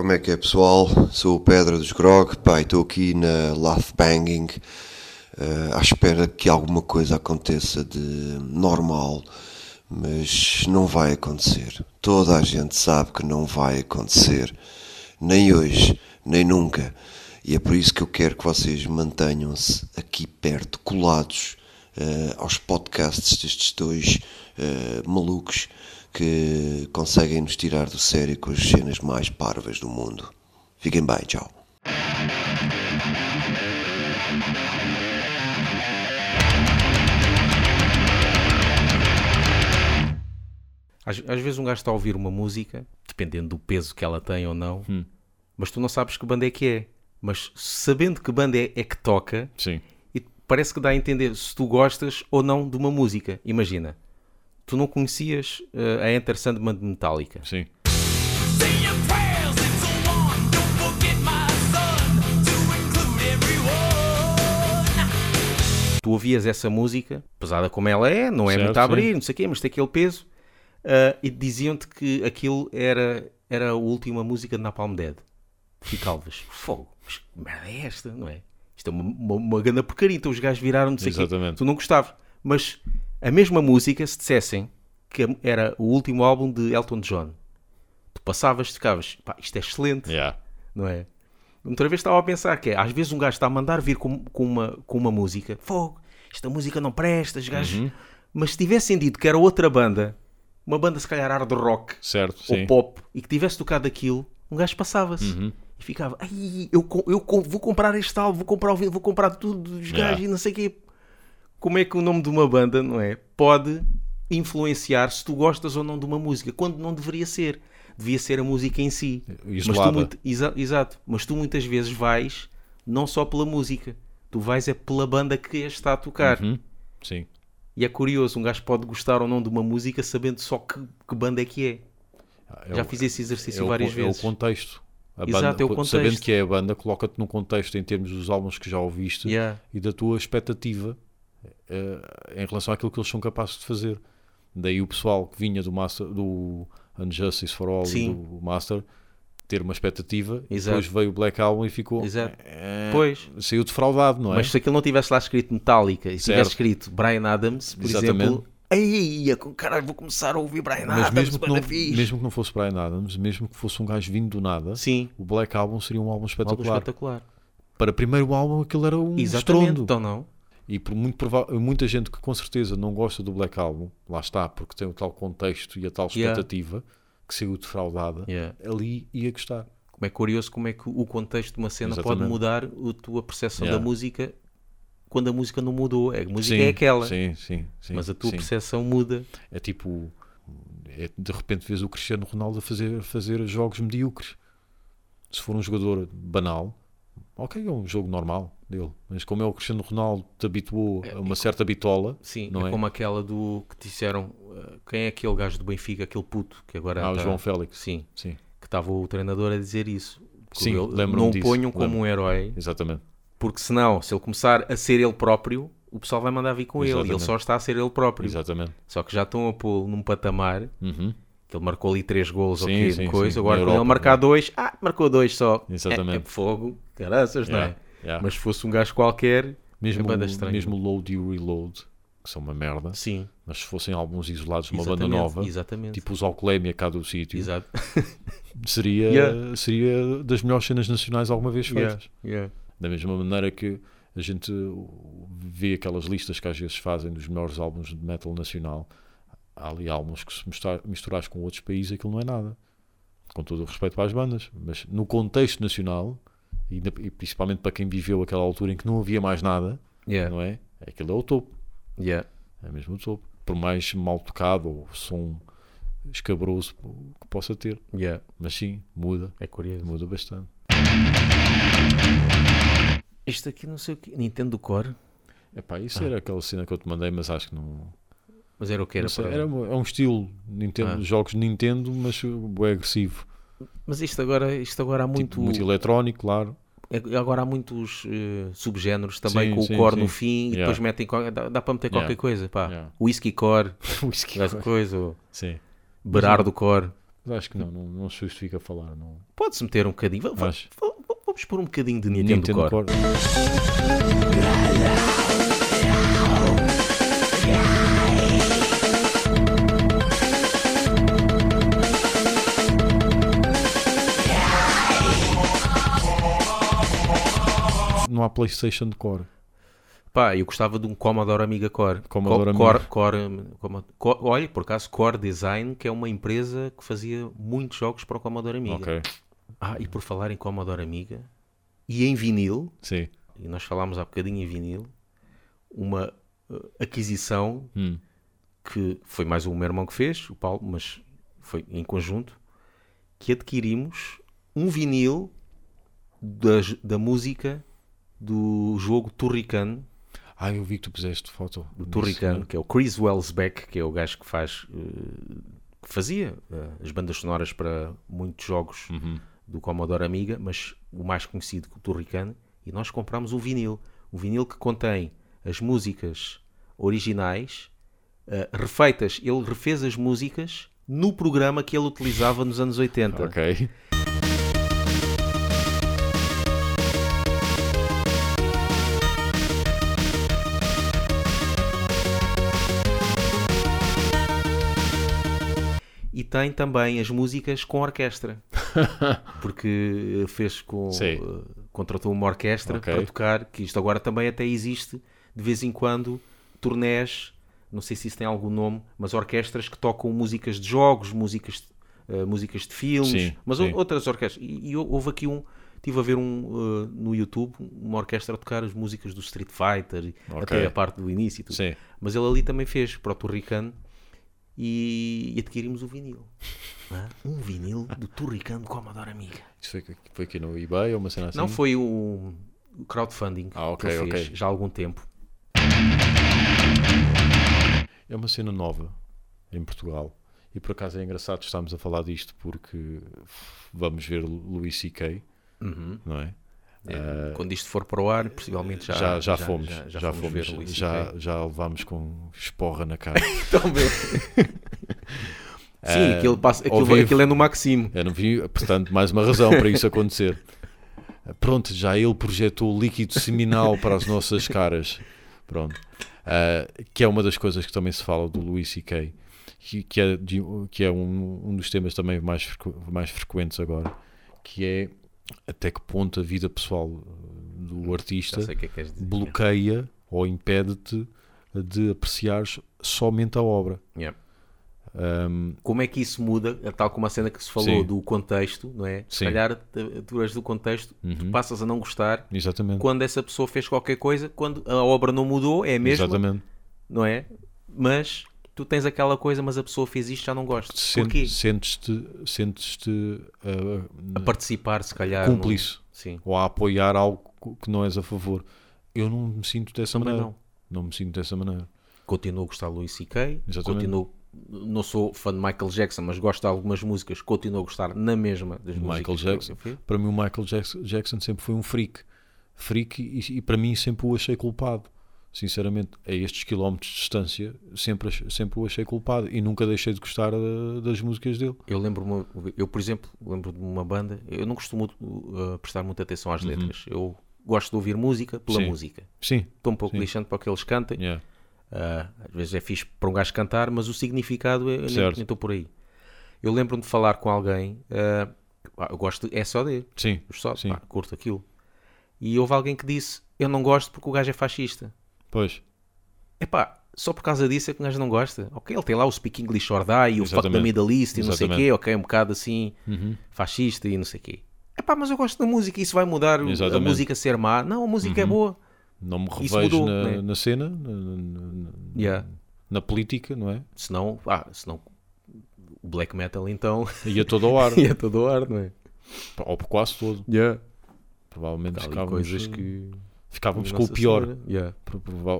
Como é que é pessoal? Sou o Pedra dos Grog, pá, estou aqui na Lath Banging uh, à espera que alguma coisa aconteça de normal, mas não vai acontecer. Toda a gente sabe que não vai acontecer, nem hoje, nem nunca. E é por isso que eu quero que vocês mantenham-se aqui perto, colados uh, aos podcasts destes dois uh, malucos que conseguem nos tirar do sério com as cenas mais parvas do mundo. Fiquem bem, tchau. Às, às, vezes um gajo está a ouvir uma música, dependendo do peso que ela tem ou não, hum. mas tu não sabes que banda é que é. Mas sabendo que banda é, é que toca, Sim. E parece que dá a entender se tu gostas ou não de uma música. Imagina, tu não conhecias uh, a Enter Sandman de Metallica. Sim. Tu ouvias essa música, pesada como ela é, não é certo, muito a abrir, sim. não sei o quê, mas tem aquele peso, uh, e diziam-te que aquilo era, era a última música de Napalm Dead. Ficavas, fogo, mas que merda é esta, não é? Isto é uma, uma, uma grande porcaria, então os gajos viraram, não sei o quê. Tu não gostavas, mas a mesma música, se dissessem que era o último álbum de Elton John, tu passavas, ficavas, pá, isto é excelente, yeah. não é? Outra vez estava a pensar que é, às vezes um gajo está a mandar vir com, com, uma, com uma música, fogo, esta música não presta, os gajos... Uhum. Mas se tivessem dito que era outra banda, uma banda se calhar hard rock certo, ou sim. pop, e que tivesse tocado aquilo, um gajo passava-se. Uhum. E ficava, ai, eu, eu, vou comprar este álbum, vou comprar, vou comprar tudo dos gajos yeah. e não sei o quê como é que o nome de uma banda, não é? Pode influenciar se tu gostas ou não de uma música, quando não deveria ser. Devia ser a música em si. Isolada. Mas tu, exa, exato. Mas tu muitas vezes vais não só pela música, tu vais é pela banda que está a tocar. Uhum. Sim. E é curioso, um gajo pode gostar ou não de uma música sabendo só que, que banda é que é. é Já o, fiz esse exercício é várias o, vezes. É o contexto. A Exato, banda, é o contexto. Sabendo que é a banda, coloca-te num contexto em termos dos álbuns que já ouviste yeah. e da tua expectativa uh, em relação àquilo que eles são capazes de fazer. Daí o pessoal que vinha do, master, do Unjustice for All Sim. e do Master ter uma expectativa, Exato. depois veio o Black Album e ficou. Exato. É, pois. Saiu defraudado, não é? Mas se aquilo não tivesse lá escrito Metallica e se tivesse escrito Brian Adams, por Exatamente. exemplo, Ei, caralho, vou começar a ouvir Brian Mas Adams, mesmo que, não, mesmo que não fosse Brian Adams, mesmo que fosse um gajo vindo do nada, Sim. o Black Album seria um álbum Álbum espetacular. espetacular. Para primeiro álbum aquilo era um Exatamente, estrondo. então não. E por muito muita gente que com certeza não gosta do Black Album, lá está, porque tem o tal contexto e a tal Yeah. expectativa que saiu defraudada, Yeah. ali ia gostar. Como é curioso como é que o contexto de uma cena pode Exatamente. mudar a tua percepção Yeah. da música quando a música não mudou. A música sim, é aquela, Sim, sim, sim. mas a tua sim. percepção muda. É tipo, é, de repente vês o Cristiano Ronaldo a fazer, fazer jogos medíocres. Se for um jogador banal, ok, é um jogo normal dele. Mas como é o Cristiano Ronaldo te habituou a uma certa bitola, Sim, Não é, é? como aquela do que disseram uh, quem é aquele gajo do Benfica, aquele puto que agora ah, o tá- João Félix. Sim, Sim, que estava o treinador a dizer isso. Sim, lembro-me não o disso, ponham como lembro. um herói, exatamente. porque senão, se ele começar a ser ele próprio, o pessoal vai mandar vir com ele e ele Exatamente. só está a ser ele próprio. Exatamente. Só que já estão a pôr num patamar Uhum. Que ele marcou ali três golos ou quê, sim, coisa. sim. Agora, quando ele marcar não é? dois, ah, marcou dois só. Exatamente. É, é fogo, caraças, não é? Yeah, yeah. Mas se fosse um gajo qualquer, mesmo, é banda o- estranha. mesmo Load e Reload, que são uma merda, sim. mas se fossem álbuns isolados uma banda nova, Exatamente. tipo os Alcolémia cá do sítio, seria, Yeah. seria das melhores cenas nacionais alguma vez feitas. Yeah, yeah. Da mesma maneira que a gente vê aquelas listas que às vezes fazem dos melhores álbuns de metal nacional, há ali álbuns que se misturar, misturares com outros países aquilo não é nada. Com todo o respeito para as bandas, mas no contexto nacional, e, e principalmente para quem viveu aquela altura em que não havia mais nada, Yeah. não é? Aquilo é o topo, Yeah. é mesmo o topo. Por mais mal tocado ou som escabroso que possa ter, Yeah. mas sim, muda, É curioso. muda bastante. Isto aqui não sei o que. Nintendo Core. Epá, isso Ah. era aquela cena que eu te mandei, mas acho que não. Mas era o que era sei, para- era um- é um estilo Nintendo, Ah. jogos Nintendo, mas é agressivo. Mas isto agora, isto agora há muito. Tipo, muito eletrónico, claro. é- Agora há muitos eh, subgéneros também Sim, com sim, o core sim. no fim e Yeah. depois metem. Dá, dá para meter qualquer Yeah. coisa, pá. Yeah. Whisky Core, Whisky. essa coisa. Sim. Berardo Core. Acho que não, não, não se justifica falar. Não. Pode-se meter um bocadinho. Va- va- Acho. va- va- Vamos pôr um bocadinho de Nintendo, Nintendo Core. Core. Não há PlayStation de Core. Pá, eu gostava de um Commodore Amiga Core. Commodore Co- Core, Amiga. Core, hum, Commo- Co- olha, por acaso, Core Design, que é uma empresa que fazia muitos jogos para o Commodore Amiga. Ok, Ah, e por falar em Commodore Amiga e em vinil, sim. e nós falámos há bocadinho em vinil, uma uh, aquisição Hum. que foi mais o meu irmão que fez, o Paulo, mas foi em conjunto, que adquirimos um vinil das- da música do jogo Turrican, Ah, eu vi que tu puseste foto. do Turrican, que é o Chris Wellsbeck, que é o gajo que faz, eh, que fazia eh, as bandas sonoras para muitos jogos Uhum. do Commodore Amiga, mas o mais conhecido que o Turrican, e nós compramos um vinil, um vinil que contém as músicas originais eh, refeitas. Ele refez as músicas no programa que ele utilizava nos anos 80. Ok. Tem também as músicas com orquestra. Porque eh, fez com. Sim. eh, contratou uma orquestra Ok. para tocar, que isto agora também até existe, de vez em quando, turnés, não sei se isso tem algum nome, mas orquestras que tocam músicas de jogos, músicas, eh, músicas de filmes, Sim, mas sim. ou- outras orquestras. E, e houve aqui um. Estive a ver um, eh, no YouTube uma orquestra a tocar as músicas do Street Fighter, e Ok. até a parte do início e tudo. Sim. Mas ele ali também fez para o Turrican e, e adquirimos o vinil. é? Um vinil do Turrican do Commodore Amiga. Isso foi, foi aqui no eBay ou uma cena assim? Não foi o o crowdfunding Ah, ok, que ele fez ok. já há algum tempo. É uma cena nova em Portugal. E por acaso é engraçado estarmos a falar disto porque vamos ver Louis C.K., não é? É, Quando isto for para o ar, possivelmente já, já, já, fomos, já, já, fomos, fomos Luís já, já levámos com esporra na cara. Também. Sim, Eh, aquilo, passa, aquilo, vivo. aquilo é no Maximo. Eu não vi, portanto, mais uma razão para isso acontecer. Pronto, já ele projetou o líquido seminal para as nossas caras. Pronto. Ah, que é uma das coisas que também se fala do Louis C.K., que, que é, de- que é um, um dos temas também mais, frequ- mais frequentes agora, que é até que ponto a vida pessoal do artista Já sei o que é que bloqueia ou impede-te de apreciares somente a obra. Yeah. Ahm, Como é que isso muda, tal como a cena que se falou Sim. do contexto, não é? Se Sim. calhar, tu- tu és do contexto, tu Uhum. passas a não gostar exatamente. quando essa pessoa fez qualquer coisa, quando a obra não mudou, é a mesma, Exatamente. não é? Mas tu tens aquela coisa, mas a pessoa fez isto, já não gosto. Sen- Porquê? Sentes-te sentes-te ah, A participar, se calhar. cúmplice Sim. ou a apoiar algo que não és a favor. Eu não me sinto dessa Também maneira. não. Não me sinto dessa maneira. Continuo a gostar de Louis C.K. Continuo, não sou fã de Michael Jackson, mas gosto de algumas músicas. Continuo a gostar na mesma das Michael Jackson. Para mim, o Michael Jackson, Jackson sempre foi um freak. Freak e, e para mim sempre o achei culpado. Sinceramente, a estes quilómetros de distância, sempre, sempre o achei culpado e nunca deixei de gostar ah, das músicas dele. Eu lembro-me, eu por exemplo, lembro de uma banda, eu não costumo uh, prestar muita atenção às letras. Eu gosto de ouvir música pela Uhum. Sim. música. Sim, Estou um pouco Sim. lixando para o que eles cantem. yeah. Uh, às vezes é fixe para um gajo cantar, mas o significado eu nem- estou por aí. Eu lembro-me de falar com alguém, uh, eu gosto de SOD, sim, só, Sim. pá, curto aquilo. E houve alguém que disse: Eu não gosto porque o gajo é fascista. Pois, Epá, só por causa disso é que o gajo não gosta. Ok, ele tem lá o Speak English or Die e o Fuck the Exatamente. Middle East e não sei o Exatamente. quê, ok, um bocado assim Uhum. fascista e não sei o quê. Epá, mas eu gosto da música, isso vai mudar o- a Exatamente. música ser má. Não, a música é boa. não me revejo mudou, na, né? na cena, na, na- na- Yeah. na política, não é? Senão, ah, senão o black metal então Ia todo ao ar, ia todo ar, não é? ou quase todo. Yeah. Provavelmente ficávamos, coisas que. Ficávamos com o pior, Senhora. Yeah.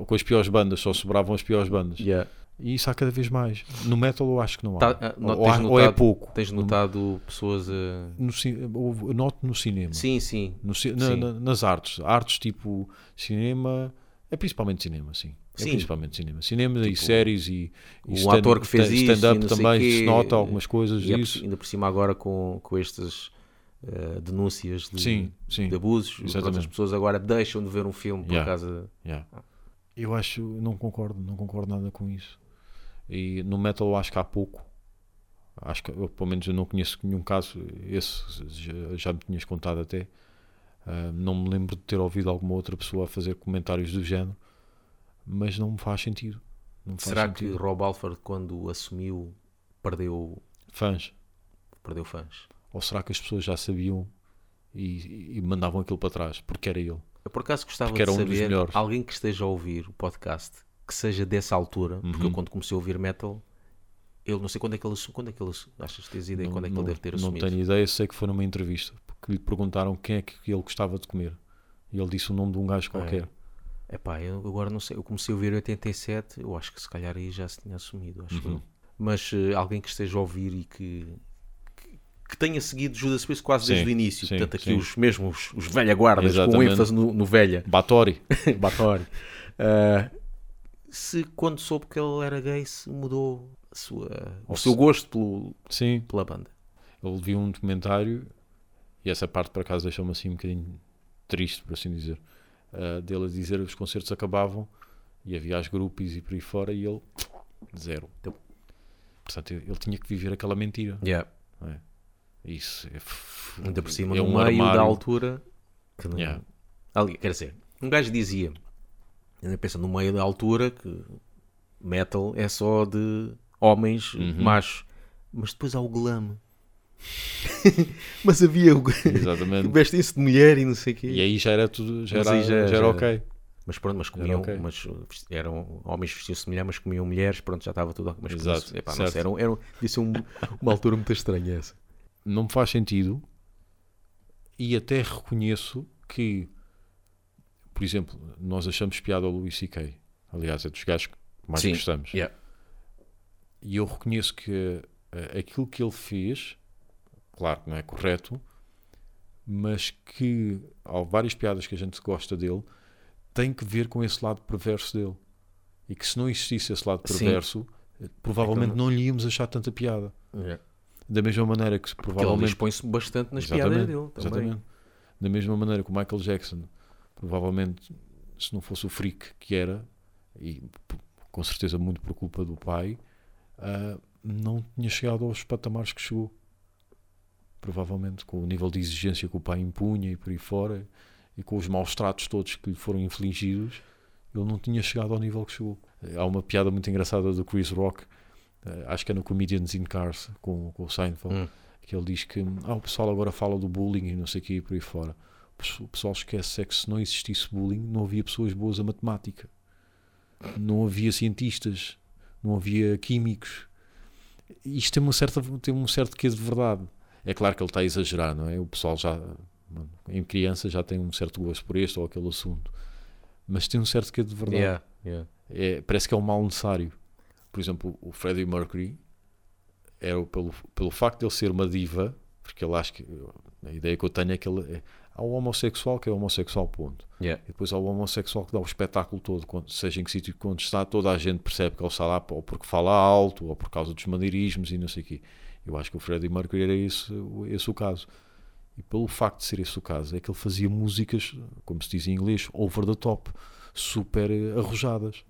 Com as piores bandas, só sobravam as piores bandas. Yeah. E isso há cada vez mais. No metal eu acho que não há. Tá, ah, não- ou, há- ou é notado- pouco. Tens notado pessoas a. No, eu noto no cinema. Sim, sim. No na- Sim. na- nas artes. Artes tipo cinema, É principalmente cinema, sim. É sim. principalmente cinema. Cinema tipo, e séries e, e stand, ator que fez stand-up também se nota algumas coisas e disso. Ainda por cima agora com, com estas uh, denúncias de, sim, sim. de abusos, as pessoas agora deixam de ver um filme por yeah. causa... Yeah. Eu acho, não concordo, não concordo nada com isso. E no metal eu acho que há pouco. Acho que, eu, pelo menos eu não conheço nenhum caso, esse já, já me tinhas contado até, Uh, não me lembro de ter ouvido alguma outra pessoa a fazer comentários do género, mas não me faz sentido. Me Será faz sentido. que Rob Alford, quando assumiu, perdeu fãs? Perdeu fãs. Ou será que as pessoas já sabiam e, e mandavam aquilo para trás porque era ele? Eu por acaso gostava de saber um alguém que esteja a ouvir o podcast que seja dessa altura, porque eu uhum. quando comecei a ouvir metal ele não sei quando é que ele quando é que ele achas que tens ideia não, quando é que não, ele deve ter assumido? Não tenho ideia, sei que foi numa entrevista que lhe perguntaram quem é que ele gostava de comer. E ele disse o nome de um gajo qualquer. É pá, eu agora não sei. Eu comecei a ouvir em 87, eu acho que se calhar aí já se tinha assumido. Acho uhum. Mas uh, alguém que esteja a ouvir e que, que, que tenha seguido Judas Priest quase sim, desde o início. Sim, Portanto, aqui sim. os mesmos, os velha guardas, com ênfase no, no velha. Batori. Batori. Uh, se quando soube que ele era gay, se mudou sua, o seu gosto pelo, sim. pela banda. Ele viu um documentário e essa parte por acaso deixou-me assim um bocadinho triste, por assim dizer, uh, dele a dizer que os concertos acabavam e havia as grupos e por aí fora e ele zero. Então, Portanto, ele, ele tinha que viver aquela mentira. Yeah. É? Isso é Ainda por cima, é no um meio armário. da altura. Que não... yeah. Ali, quer dizer, um gajo dizia, ainda pensa no meio da altura que metal é só de homens uhum. machos, mas depois há o glam. mas havia o vestem-se de mulher e não sei o quê. E aí já era tudo, já, era, já, já, era ok. Mas pronto, mas comiam, okay. mas eram homens vestiam-se de mulher, mas comiam mulheres, pronto, já estava tudo. Mas Exato, epá, não sei, era, era, devia um, uma altura muito estranha essa. Não me faz sentido e até reconheço que, por exemplo, nós achamos piada ao Louis C.K. Aliás, é dos gajos que mais Sim, gostamos. Yeah. E eu reconheço que uh, aquilo que ele fez claro que não é correto, mas que há várias piadas que a gente gosta dele, tem que ver com esse lado perverso dele. E que se não existisse esse lado perverso, Sim. provavelmente é não lhe íamos achar tanta piada. É. Da mesma maneira que provavelmente. ele expõe-se bastante nas exatamente, piadas dele também. Exatamente. Da mesma maneira que o Michael Jackson, provavelmente, se não fosse o freak que era, e com certeza muito por culpa do pai, uh, não tinha chegado aos patamares que chegou provavelmente com o nível de exigência que o pai impunha e por aí fora, e com os maus tratos todos que lhe foram infligidos, ele não tinha chegado ao nível que chegou. Há uma piada muito engraçada do Chris Rock, acho que é no Comedians in Cars, com, com o Seinfeld, hum. que ele diz que ah, o pessoal agora fala do bullying e não sei o que e por aí fora. O pessoal esquece é que se não existisse bullying, não havia pessoas boas a matemática, não havia cientistas, não havia químicos. Isto tem, uma certa, tem um certo quê de verdade é claro que ele está a exagerar, não é? O pessoal já, em criança, já tem um certo gosto por este ou aquele assunto, mas tem um certo que de verdade. Yeah, yeah. É, parece que é um mal necessário. Por exemplo, o Freddie Mercury era pelo, pelo facto de ele ser uma diva, porque ele acho que a ideia que eu tenho é que ele é, há o homossexual que é homossexual, ponto. Yeah. E depois há o homossexual que dá o espetáculo todo, seja em que sítio quando está, toda a gente percebe que ele está lá ou porque fala alto, ou por causa dos maneirismos e não sei o quê. Eu acho que o Freddie Mercury era esse, esse o caso. E pelo facto de ser esse o caso, é que ele fazia músicas, como se diz em inglês, over the top, super eh, arrojadas.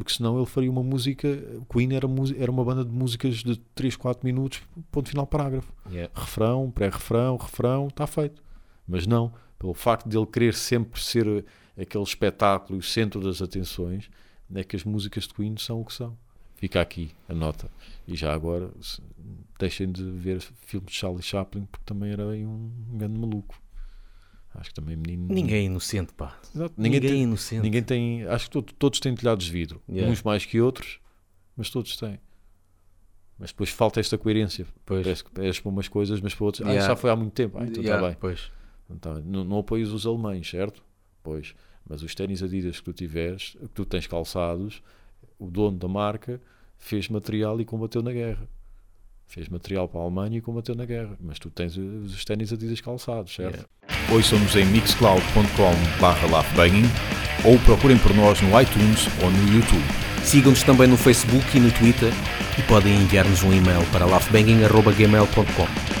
Porque senão ele faria uma música. Queen era, era uma banda de músicas de 3, 4 minutos, ponto final, parágrafo. Yeah. Refrão, pré-refrão, refrão, está feito. Mas não, pelo facto de ele querer sempre ser eh, aquele espetáculo e o centro das atenções, é que as músicas de Queen são o que são. Fica aqui a nota. E já agora deixem de ver filmes de Charlie Chaplin porque também era um grande maluco. Acho que também menino. Ninguém é inocente, pá. Exato. Ninguém, ninguém tem, é inocente. Ninguém tem. Acho que todo, todos têm telhados de vidro. Yeah. Uns mais que outros, mas todos têm. Mas depois falta esta coerência. Pois. Parece que és para umas coisas, mas para outras. Ah, yeah. Ah, já foi há muito tempo. Ah, então está bem. Pois. Então, não, não apoias os alemães, certo? Pois. Mas os ténis Adidas que tu tiveres, que tu tens calçados, o dono da marca fez material e combateu na guerra. Fez material para a Alemanha e combateu na guerra. Mas tu tens os ténis Adidas calçados, certo? Yeah. Hoje somos em mixcloud.com barra ou procurem por nós no iTunes ou no YouTube. Sigam-nos também no Facebook e no Twitter e podem enviar-nos um e-mail para laughbanging.gmail.com.